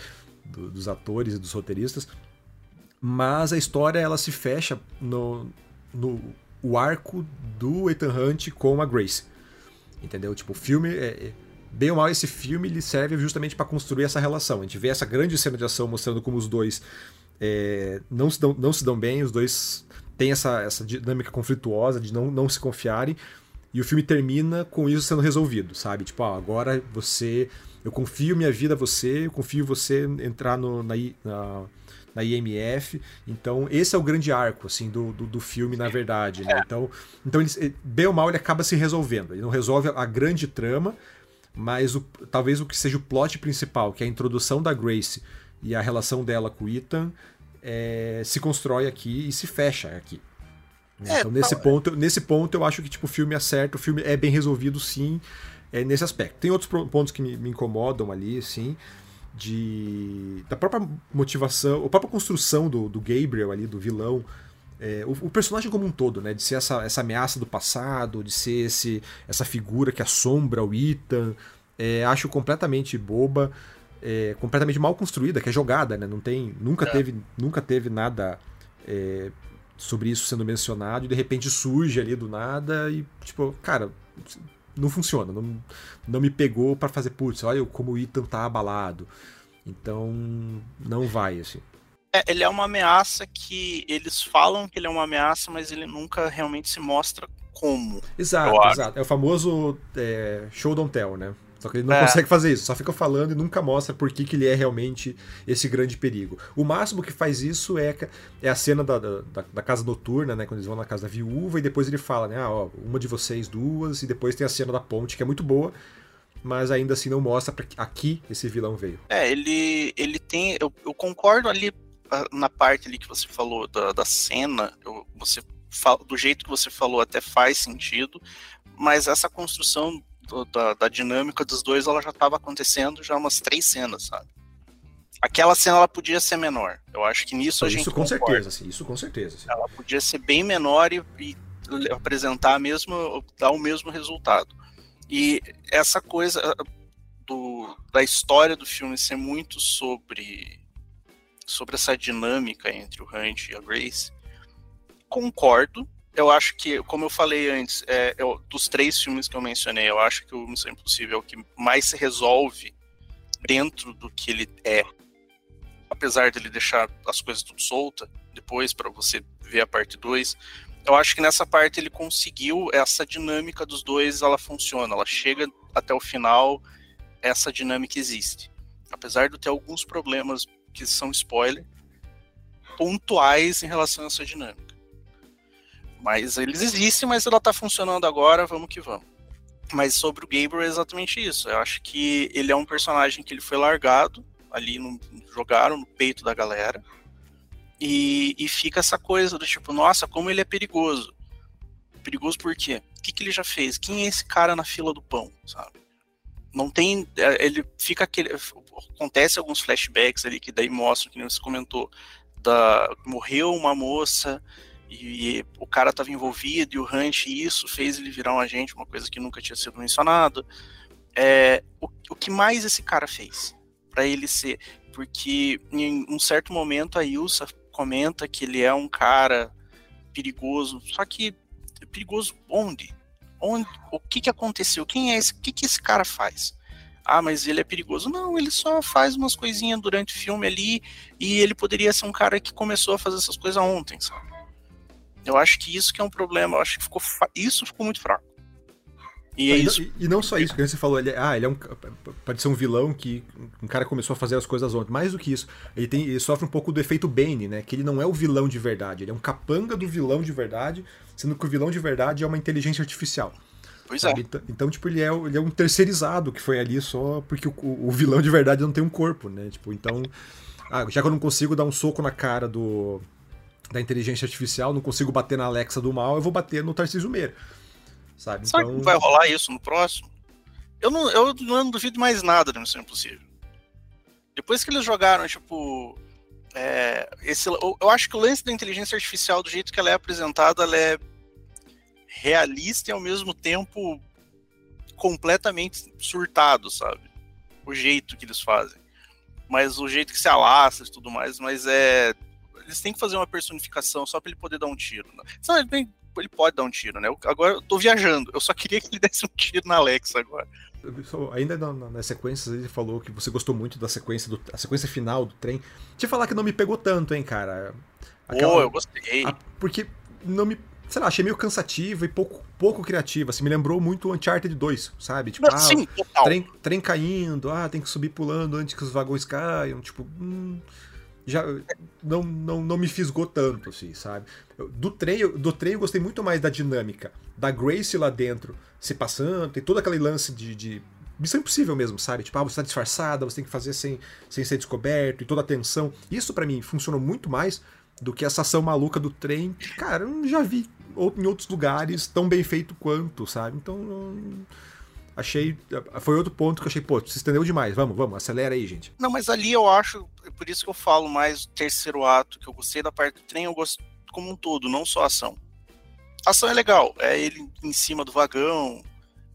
do, dos atores e dos roteiristas. Mas a história ela se fecha no, no o arco do Ethan Hunt com a Grace. Entendeu? Tipo, o filme é, é bem ou mal esse filme ele serve justamente para construir essa relação. A gente vê essa grande cena de ação mostrando como os dois é, não, se dão, não se dão bem, os dois têm essa, essa dinâmica conflituosa de não, não se confiarem, e o filme termina com isso sendo resolvido, sabe? Tipo, ó, agora você. Eu confio minha vida a você, eu confio você entrar no, na, na, na IMF. Então, esse é o grande arco, assim, do, do, do filme, na verdade. Né? É. Então, então ele, bem ou mal, ele acaba se resolvendo. Ele não resolve a grande trama, mas o, talvez o que seja o plot principal, que é a introdução da Grace e a relação dela com o Ethan, é, se constrói aqui e se fecha aqui. É, então, nesse, ponto, nesse ponto, eu acho que tipo, o filme acerta, o filme é bem resolvido, sim, é, nesse aspecto. Tem outros pontos que me, me incomodam ali, assim, de da própria motivação, a própria construção do, do Gabriel ali, do vilão, é, o, o, personagem como um todo, né? De ser essa, essa ameaça do passado, de ser esse, essa figura que assombra o Ethan. É, acho completamente boba. é, completamente mal construída, que é jogada, né? Não tem, nunca é. teve, nunca teve nada é, sobre isso sendo mencionado e de repente surge ali do nada e tipo, cara, não funciona, não, não me pegou para fazer putz, olha como o Ethan tá abalado. Então, não vai assim. É, ele é uma ameaça que eles falam que ele é uma ameaça, mas ele nunca realmente se mostra como. Exato, exato. É o famoso é, show don't tell, né? Só que ele não é. consegue fazer isso, só fica falando e nunca mostra por que, que ele é realmente esse grande perigo. O máximo que faz isso é, é a cena da, da, da, casa noturna, né? Quando eles vão na casa da viúva, e depois ele fala, né? Ah, ó, uma de vocês, duas, e depois tem a cena da ponte, que é muito boa, mas ainda assim não mostra pra aqui esse vilão veio. É, ele, ele tem. Eu, eu concordo ali na parte ali que você falou da, da cena, eu, você do jeito que você falou até faz sentido, mas essa construção da, da, dinâmica dos dois ela já estava acontecendo já umas três cenas, sabe? Aquela cena ela podia ser menor. Eu acho que nisso a gente Isso com concorda. certeza, sim. Isso com certeza. Sim. Ela podia ser bem menor e, e apresentar mesmo, dar o mesmo resultado. E essa coisa ah, do, da história do filme ser muito sobre sobre essa dinâmica entre o Hunt e a Grace, concordo, eu acho que, como eu falei antes, é, eu, dos três filmes que eu mencionei, eu acho que o Missão Impossível é o que mais se resolve dentro do que ele é. Apesar dele deixar as coisas tudo solta, depois para você ver a parte 2, eu acho que nessa parte ele conseguiu essa dinâmica dos dois, ela funciona, ela chega até o final, essa dinâmica existe. Apesar de ter alguns problemas que são spoiler, pontuais em relação a essa dinâmica. Mas eles existem, mas ela tá funcionando agora, vamos que vamos. Mas sobre o Gabriel é exatamente isso. Eu acho que ele é um personagem que ele foi largado ali, no, jogaram no peito da galera. E, e fica essa coisa do tipo, nossa, como ele é perigoso. Perigoso por quê? O que, que ele já fez? Quem é esse cara na fila do pão, sabe? Não tem. É, ele fica aquele. Acontece alguns flashbacks ali que daí mostram, que nem você comentou, da, morreu uma moça e, e, o cara estava envolvido e o Hunt isso fez ele virar um agente, uma coisa que nunca tinha sido mencionado. É, o, o que mais esse cara fez para ele ser? Porque em um certo momento a Ilsa comenta que ele é um cara perigoso, só que perigoso onde? onde o que, que aconteceu? Quem é esse? O que, que esse cara faz? ah, mas ele é perigoso. Não, ele só faz umas coisinhas durante o filme ali e ele poderia ser um cara que começou a fazer essas coisas ontem, sabe? Eu acho que isso que é um problema. Eu acho que ficou isso ficou muito fraco. E, é isso. E, não só isso, que você falou, ele, é, ah, ele é um. Pode ser um vilão que um cara começou a fazer as coisas ontem. Mais do que isso, ele, tem, ele sofre um pouco do efeito Bane, né? Que ele não é o vilão de verdade, ele é um capanga do vilão de verdade, sendo que o vilão de verdade é uma inteligência artificial. Pois é. Então, então, tipo, ele é, ele é um terceirizado que foi ali só porque o, o vilão de verdade não tem um corpo, né? Tipo, então. Ah, já que eu não consigo dar um soco na cara do, da inteligência artificial, não consigo bater na Alexa do mal, eu vou bater no Tarcísio Meira. Sabe? Então... que vai rolar isso no próximo? Eu não, eu não duvido mais nada da Missão Impossível. Depois que eles jogaram, tipo. É, esse, eu, eu acho que o lance da inteligência artificial, do jeito que ela é apresentada, ela é realista e ao mesmo tempo completamente surtado, sabe? O jeito que eles fazem. Mas o jeito que se alastra e tudo mais, mas é eles têm que fazer uma personificação só para ele poder dar um tiro. Né? Não, ele, tem, ele, pode dar um tiro, né? agora eu tô viajando, eu só queria que ele desse um tiro na Alexa agora. Ainda na, na, nas sequências, ele falou que você gostou muito da sequência, do, a sequência final do trem. Deixa eu falar que não me pegou tanto, hein, cara. Aquela, oh, eu gostei. A, porque não me. Sei lá, achei meio cansativo e pouco, pouco criativo. Assim, me lembrou muito o Uncharted 2, sabe? Tipo, ah, sim, trem, trem caindo, ah, tem que subir pulando antes que os vagões caiam. Tipo, hum, já não, não, não me fisgou tanto, assim, sabe? Do trem, do trem eu gostei muito mais da dinâmica da Grace lá dentro se passando, tem todo aquele lance de, de missão impossível mesmo, sabe? Tipo, ah, você tá disfarçada, você tem que fazer sem, sem ser descoberto e toda a tensão. Isso para mim funcionou muito mais do que essa ação maluca do trem. Cara, eu já vi em outros lugares tão bem feito quanto, sabe? Então, achei. Foi outro ponto que eu achei, pô, se estendeu demais. Vamos, vamos, acelera aí, gente. Não, mas ali eu acho, é por isso que eu falo mais do terceiro ato, que eu gostei da parte do trem, eu gosto como um todo, não só a ação. A ação é legal, é ele em cima do vagão,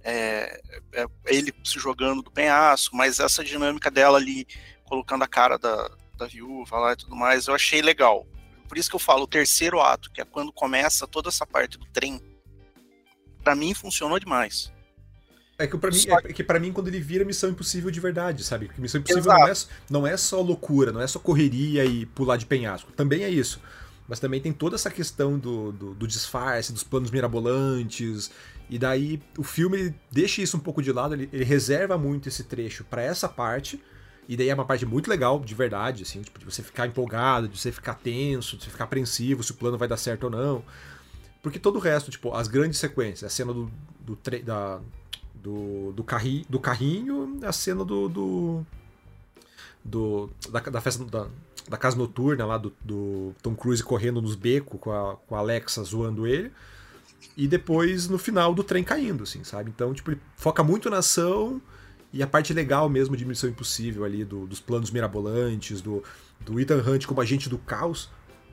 é, é, ele se jogando do penhasco, mas essa dinâmica dela ali, colocando a cara da, da viúva lá e tudo mais, eu achei legal. Por isso que eu falo, o terceiro ato, que é quando começa toda essa parte do trem, para mim funcionou demais. É que, pra mim, só... é que para mim, quando ele vira Missão Impossível de verdade, sabe? Porque Missão Impossível não é, não é só loucura, não é só correria e pular de penhasco. Também é isso. Mas também tem toda essa questão do, do, do disfarce, dos planos mirabolantes. E daí o filme deixa isso um pouco de lado, ele, ele reserva muito esse trecho para essa parte. E daí é uma parte muito legal, de verdade, assim, tipo, de você ficar empolgado, de você ficar tenso, de você ficar apreensivo se o plano vai dar certo ou não. Porque todo o resto, tipo, as grandes sequências, a cena do, do, da, do, do, carri, do carrinho, a cena do. do, do da, da, festa da, da, casa noturna lá do, do, Tom Cruise correndo nos becos com a, com a Alexa zoando ele. E depois no final do trem caindo, assim, sabe? Então, tipo, ele foca muito na ação e a parte legal mesmo de Missão Impossível ali, do, dos planos mirabolantes, do, do Ethan Hunt como agente do caos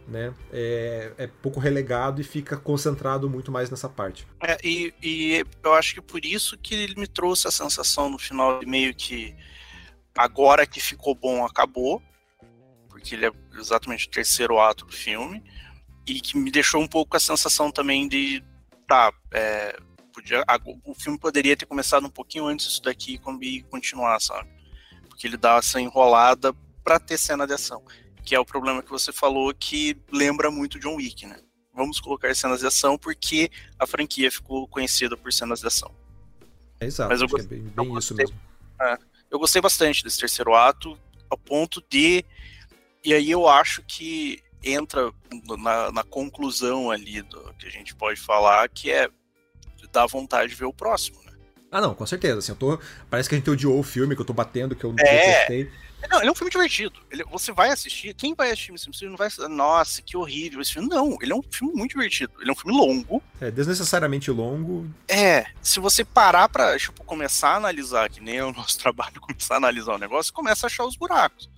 né, é, é pouco relegado e fica concentrado muito mais nessa parte. É, e, e eu acho que por isso que ele me trouxe a sensação no final de meio que agora que ficou bom, acabou, porque ele é exatamente o terceiro ato do filme, e que me deixou um pouco a sensação também de, tá, é, podia, a, o filme poderia ter começado um pouquinho antes disso daqui e continuar, sabe? Porque ele dá essa enrolada para ter cena de ação que é o problema que você falou, que lembra muito John Wick, né? Vamos colocar cenas de ação porque a franquia ficou conhecida por cenas de ação. É exato, Mas eu gostei, é bem, bem isso mesmo. É, eu gostei bastante desse terceiro ato, ao ponto de. E aí eu acho que entra na, na conclusão ali do que a gente pode falar, que é dar vontade de ver o próximo, né? Ah, não, com certeza. Assim, eu tô... Parece que a gente odiou o filme, que eu tô batendo, que eu não é... gostei. Não, ele é um filme divertido. Ele, você vai assistir, quem vai assistir Missão Impossível não vai nossa, que horrível esse filme. Não, ele é um filme muito divertido. Ele é um filme longo. É, desnecessariamente longo. É, se você parar pra, tipo, começar a analisar, que nem é o nosso trabalho, começar a analisar o negócio, começa a achar os buracos.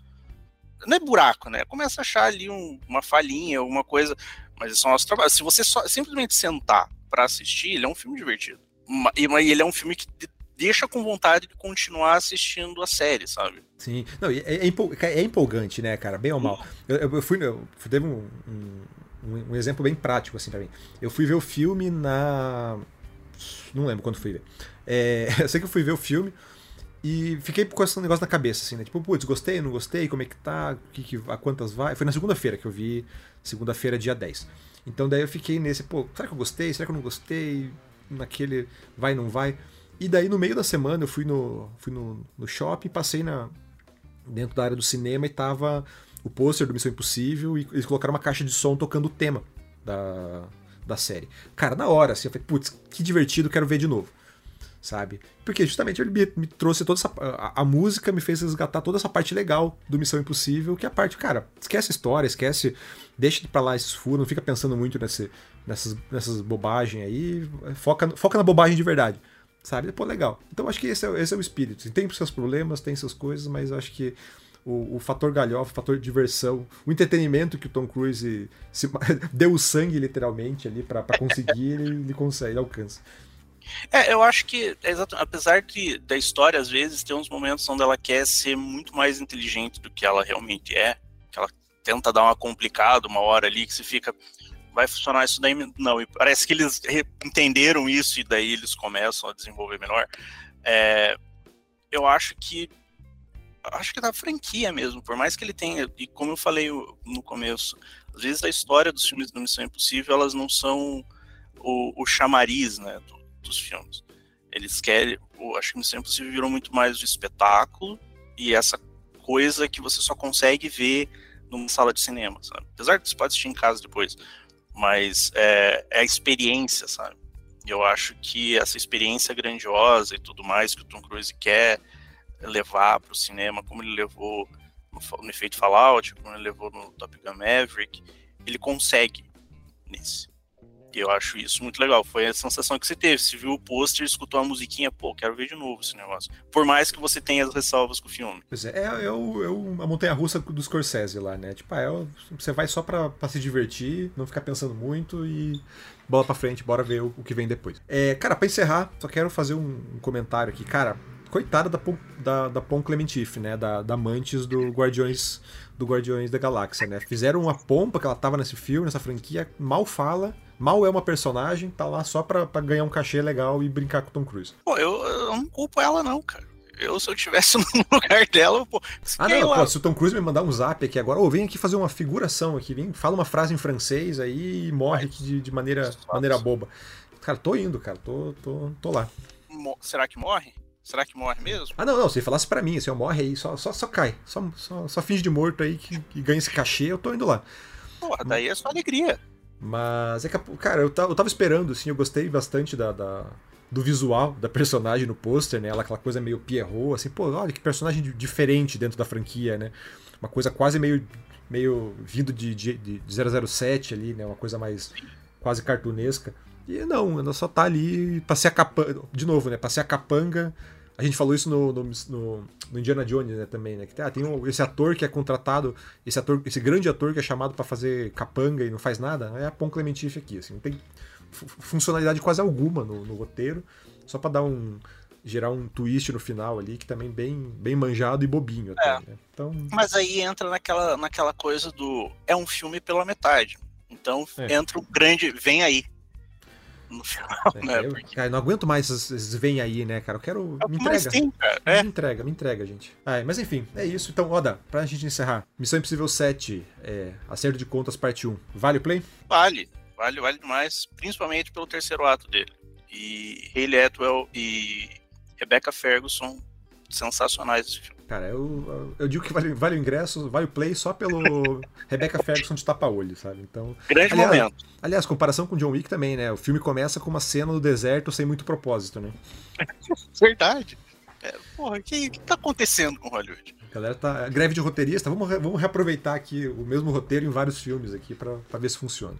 Não é buraco, né? Começa a achar ali um, uma falhinha, alguma coisa. Mas isso é o nosso trabalho. Se você só, simplesmente sentar para assistir, ele é um filme divertido. E ele é um filme que deixa com vontade de continuar assistindo a série, sabe? Sim. Não, é, é, é empolgante, né, cara? Bem ou mal. Eu, eu fui. Eu, teve um, um, um, exemplo bem prático, assim, pra mim. Eu fui ver o filme na. Não lembro quando fui ver. É, eu sei que eu fui ver o filme e fiquei com esse negócio na cabeça, assim, né? Tipo, putz, gostei, não gostei, como é que tá, que, que, a quantas vai. Foi na segunda-feira que eu vi, segunda-feira, dia 10. Então daí eu fiquei nesse, pô, será que eu gostei? Será que eu não gostei? Naquele vai, não vai. E daí, no meio da semana, eu fui no, fui no, no shopping, passei na, dentro da área do cinema e tava o pôster do Missão Impossível e eles colocaram uma caixa de som tocando o tema da, da série. Cara, na hora, assim, eu falei, putz, que divertido, quero ver de novo. Sabe? Porque justamente ele me, me trouxe toda essa. A, a, música me fez resgatar toda essa parte legal do Missão Impossível, que é a parte, cara, esquece a história, esquece. Deixa pra lá esses furos, não fica pensando muito nesse, nessas, nessas bobagens aí. Foca, foca na bobagem de verdade. Sabe? Pô, legal. Então acho que esse é, esse é o espírito. Tem seus problemas, tem suas coisas, mas eu acho que o, o fator galhofa, o fator diversão, o entretenimento que o Tom Cruise se, deu o sangue literalmente ali para conseguir, ele, ele consegue, ele alcança. É, eu acho que, apesar de, da história, às vezes, tem uns momentos onde ela quer ser muito mais inteligente do que ela realmente é, que ela tenta dar uma complicada uma hora ali, que você fica, vai funcionar isso daí. Não, e parece que eles entenderam isso e daí eles começam a desenvolver melhor. É, eu acho que acho que da franquia mesmo, por mais que ele tenha, e como eu falei no começo, às vezes a história dos filmes do Missão Impossível, elas não são o, o chamariz, né, do, dos filmes. Eles querem, o, acho que Missão Impossível virou muito mais de espetáculo e essa coisa que você só consegue ver numa sala de cinema, sabe? Apesar de você pode assistir em casa depois, mas é, é a experiência, sabe? Eu acho que essa experiência grandiosa e tudo mais que o Tom Cruise quer levar para o cinema, como ele levou no, no efeito Fallout, como ele levou no Top Gun Maverick, ele consegue nesse. Eu acho isso muito legal. Foi a sensação que você teve. Você viu o pôster, escutou a musiquinha, pô, quero ver de novo esse negócio. Por mais que você tenha as ressalvas com o filme. Pois é, é, é, o, é o, a montanha russa do Scorsese lá, né? Tipo, ah, é você vai só pra, pra, se divertir, não ficar pensando muito e bola pra frente, bora ver o, o que vem depois. É, cara, pra encerrar, só quero fazer um, um comentário aqui. Cara, coitada da, da, da Pon Clementif, né? Da, da Mantis do Guardiões do Guardiões da Galáxia, né? Fizeram uma pompa que ela tava nesse filme, nessa franquia, mal fala, mal é uma personagem, tá lá só pra, pra ganhar um cachê legal e brincar com o Tom Cruise. Pô, eu, eu não culpo ela não, cara. Eu, se eu tivesse no lugar dela, pô. Ah, não, pô, se o Tom Cruise me mandar um zap aqui agora, ou oh, vem aqui fazer uma figuração aqui, vem, fala uma frase em francês aí e morre aqui de, de maneira, maneira boba. Cara, tô indo, cara, tô, tô, tô lá. Mo será que morre? Será que morre mesmo? Ah, não, não. Se falasse para mim, assim, eu morre aí, só, só, só cai. Só, só, só finge de morto aí que, que ganha esse cachê, eu tô indo lá. Porra, daí é só alegria. Mas é que, cara, eu tava, eu tava esperando, assim, eu gostei bastante da, da do visual da personagem no pôster, né? Ela, aquela coisa meio Pierrot, assim, pô, olha que personagem diferente dentro da franquia, né? Uma coisa quase meio, meio vindo de, de, de 007 ali, né? Uma coisa mais quase cartunesca. E não, ela só tá ali pra ser a capanga. De novo, né? Pra ser a capanga. A gente falou isso no, no, no, no Indiana Jones, né, também, né? Que ah, tem um, esse ator que é contratado, esse ator, esse grande ator que é chamado para fazer capanga e não faz nada, é a Pon Clementif aqui, assim, não tem funcionalidade quase alguma no, no roteiro, só para dar um gerar um twist no final ali que também bem bem manjado e bobinho até, é. né? Então, mas aí entra naquela naquela coisa do é um filme pela metade. Então é. entra o grande vem aí no final, é, né? Eu, Porque... cara, não aguento mais esses vem aí, né, cara? Eu quero. É me entrega. Tem, é. Me entrega, me entrega, gente. Ah, mas enfim, é isso. Então, Oda, pra gente encerrar. Missão Impossível 7, é, Acerto de Contas, parte 1. Vale o play? Vale, vale, vale demais. Principalmente pelo terceiro ato dele. E Hayley Atwell e Rebecca Ferguson sensacionais esse filme. Cara, eu, eu digo que vale, vale o ingresso, vale o play só pelo Rebecca Ferguson de tapa-olho, sabe? Então. Grande aliás, momento. Aliás, comparação com John Wick também, né? O filme começa com uma cena no deserto sem muito propósito, né? Verdade. É, porra, o que, que tá acontecendo com Hollywood? A galera tá. Greve de roteirista, vamos, vamos reaproveitar aqui o mesmo roteiro em vários filmes aqui para ver se funciona.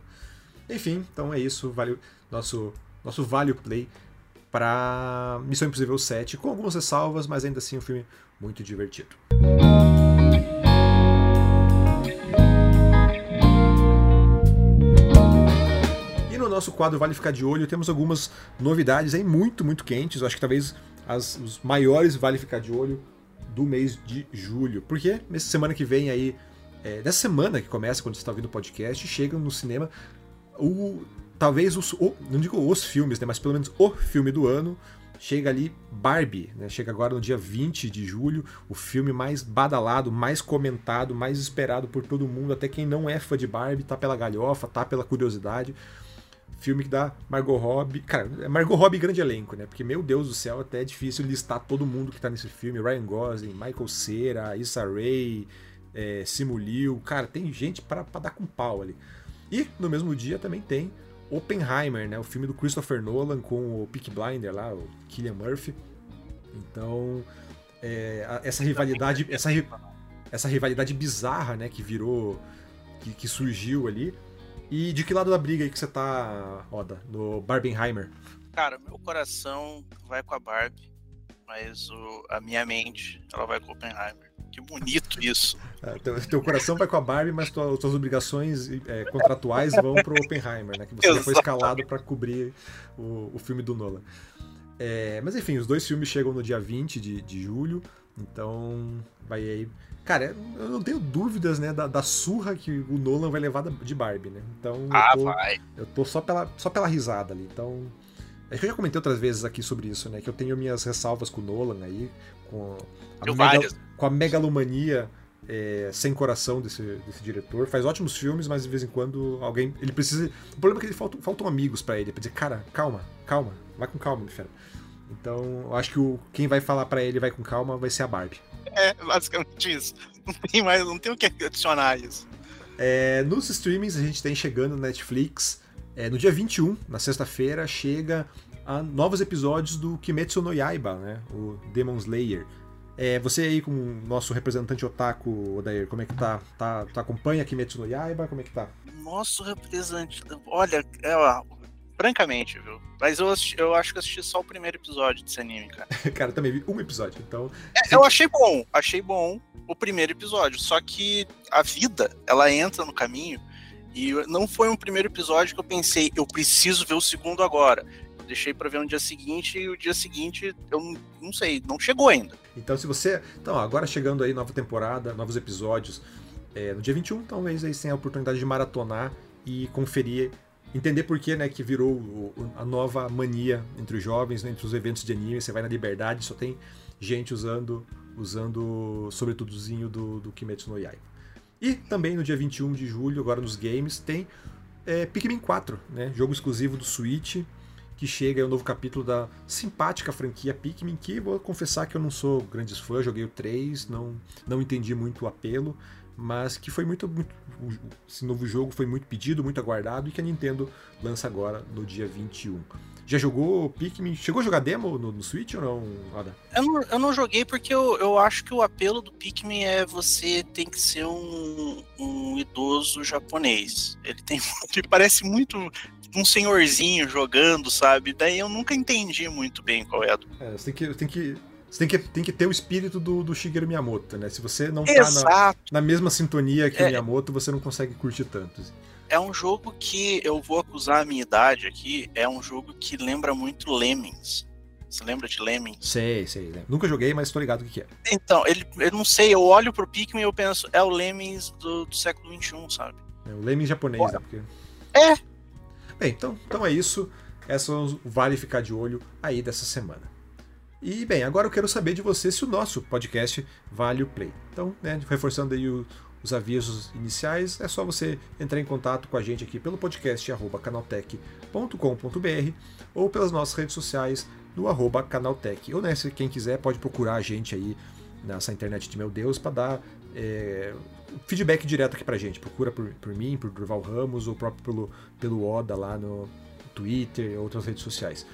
Enfim, então é isso. Vale, nosso, nosso Vale o Play para Missão Impossível 7, com algumas ressalvas, mas ainda assim um filme muito divertido. E no nosso quadro Vale Ficar de Olho temos algumas novidades aí muito, muito quentes. Eu acho que talvez as, os maiores Vale Ficar de Olho do mês de julho. Porque nessa semana que vem aí, é, nessa semana que começa, quando você está ouvindo o podcast, chega no cinema o talvez os, o, não digo os filmes, né, mas pelo menos o filme do ano, chega ali Barbie, né? Chega agora no dia 20 de julho, o filme mais badalado, mais comentado, mais esperado por todo mundo, até quem não é fã de Barbie, tá pela galhofa, tá pela curiosidade. Filme que dá Margot Robbie. Cara, é Margot Robbie grande elenco, né? Porque, meu Deus do céu, até é difícil listar todo mundo que tá nesse filme. Ryan Gosling, Michael Cera, Issa Rae, é, Simu Liu. Cara, tem gente para dar com pau ali. E no mesmo dia também tem Oppenheimer, né? O filme do Christopher Nolan com o Peak Blinder lá, o Killian Murphy. Então, é, essa rivalidade, essa, essa rivalidade bizarra, né, que virou, que, que, surgiu ali. E de que lado da briga aí que você tá, Oda? No Barbenheimer? Cara, meu coração vai com a Barbie, mas o, a minha mente, ela vai com o Oppenheimer. Que bonito isso. É, teu, teu, coração vai com a Barbie, mas tuas, tuas obrigações é, contratuais vão pro Oppenheimer, né? Que você foi escalado para cobrir o, o, filme do Nolan. É, mas enfim, os dois filmes chegam no dia 20 de, de julho, então vai aí. Cara, eu não tenho dúvidas, né, da, da surra que o Nolan vai levar de Barbie, né? Então. Ah, eu tô, vai. Eu tô só pela, só pela risada ali. Então. Acho que eu já comentei outras vezes aqui sobre isso, né? Que eu tenho minhas ressalvas com o Nolan aí, com a, mega, com a megalomania é, sem coração desse, desse diretor. Faz ótimos filmes, mas de vez em quando alguém. Ele precisa. O problema é que ele faltam, faltam amigos para ele, pra dizer, cara, calma, calma, vai com calma, meu filho. Então, eu acho que o, quem vai falar para ele vai com calma vai ser a Barbie. É, basicamente isso. Não tem mais, não tem o que adicionar isso. É, nos streamings a gente tem chegando Netflix. É, no dia 21, na sexta-feira, chega a novos episódios do Kimetsu no Yaiba, né? O Demon Slayer. É, você aí com o nosso representante otaku, Odair, como é que tá? tá? Tu acompanha Kimetsu no Yaiba? Como é que tá? Nosso representante... Olha, é, Francamente, viu? Mas eu, assisti, eu acho que assisti só o primeiro episódio desse anime, cara. cara, também vi um episódio, então. É, eu achei bom, achei bom o primeiro episódio. Só que a vida, ela entra no caminho. E não foi um primeiro episódio que eu pensei, eu preciso ver o segundo agora. Eu deixei para ver no dia seguinte e o dia seguinte eu não sei, não chegou ainda. Então, se você. Então, agora chegando aí nova temporada, novos episódios. É, no dia 21, talvez aí tenha a oportunidade de maratonar e conferir entender por que, né, que virou o, a nova mania entre os jovens, né, entre os eventos de anime. Você vai na Liberdade, só tem gente usando usando sobretudozinho do, do Kimetsu no Yaiba. E também no dia 21 de julho, agora nos games, tem é, Pikmin 4, né, jogo exclusivo do Switch, que chega o um novo capítulo da simpática franquia Pikmin, que vou confessar que eu não sou grande fã, joguei o 3, não, não entendi muito o apelo, mas que foi muito, muito, esse novo jogo foi muito pedido, muito aguardado e que a Nintendo lança agora no dia 21. Já jogou Pikmin? Chegou a jogar demo no, no Switch ou não, Ada? Eu não, eu não joguei porque eu, eu acho que o apelo do Pikmin é você tem que ser um, um idoso japonês. Ele tem ele parece muito um senhorzinho jogando, sabe? Daí eu nunca entendi muito bem qual é a do. É, você tem que, tem que você tem que, tem que ter o espírito do, do Shigeru Miyamoto, né? Se você não tá na, na, mesma sintonia que é, o Miyamoto, você não consegue curtir tanto. Assim. É um jogo que eu vou acusar a minha idade aqui, é um jogo que lembra muito Lemmings. Você lembra de Lemmings? Sei, sei. Lembro. Nunca joguei, mas tô ligado o que, é. Então, ele, eu não sei, eu olho pro Pikmin e eu penso, é o Lemmings do, do século XXI, sabe? É o Lemmings japonês, né? Porque... É! Bem, então, então é isso. Essa vale ficar de olho aí dessa semana. E bem, agora eu quero saber de você se o nosso podcast vale o play. Então, né, reforçando aí o, os avisos iniciais, é só você entrar em contato com a gente aqui pelo podcast canaltech.com.br ou pelas nossas redes sociais no arroba canaltech. Ou né, se quem quiser pode procurar a gente aí nessa internet de meu Deus para dar é, feedback direto aqui pra gente. Procura por, por mim, por Durval Ramos ou próprio pelo, pelo Oda lá no Twitter outras redes sociais.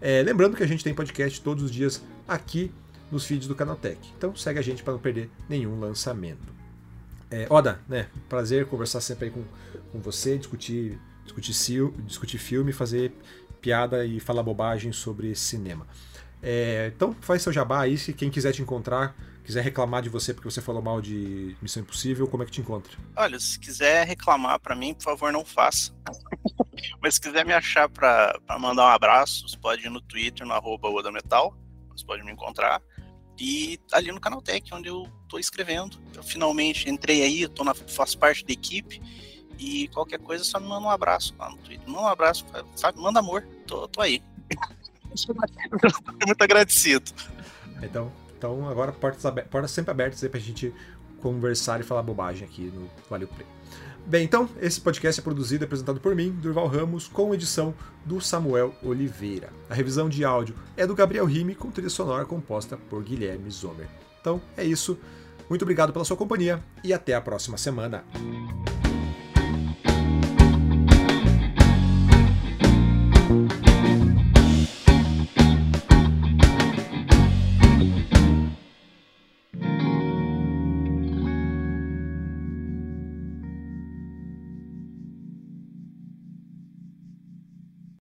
É, lembrando que a gente tem podcast todos os dias aqui nos feeds do Canaltech. Então segue a gente para não perder nenhum lançamento. É, Oda, né? Prazer conversar sempre aí com, com você, discutir, discutir, discutir filme, fazer piada e falar bobagem sobre cinema. É, então faz seu jabá aí, se quem quiser te encontrar, quiser reclamar de você porque você falou mal de Missão Impossível, como é que te encontra? Olha, se quiser reclamar para mim, por favor, não faça. Mas se quiser me achar para mandar um abraço, você pode ir no Twitter, no arroba Odametal, você pode me encontrar. E ali no Canaltech, onde eu tô escrevendo. Eu finalmente entrei aí, tô na, faço parte da equipe. E qualquer coisa, só me manda um abraço lá no Twitter. Manda um abraço, sabe? Manda amor. Tô, tô aí. Muito agradecido. Então, então agora portas, abertas, portas sempre abertas aí pra gente conversar e falar bobagem aqui no Valeu Play. Bem, então, esse podcast é produzido e apresentado por mim, Durval Ramos, com edição do Samuel Oliveira. A revisão de áudio é do Gabriel Rime, com trilha sonora composta por Guilherme Zomer. Então, é isso. Muito obrigado pela sua companhia e até a próxima semana.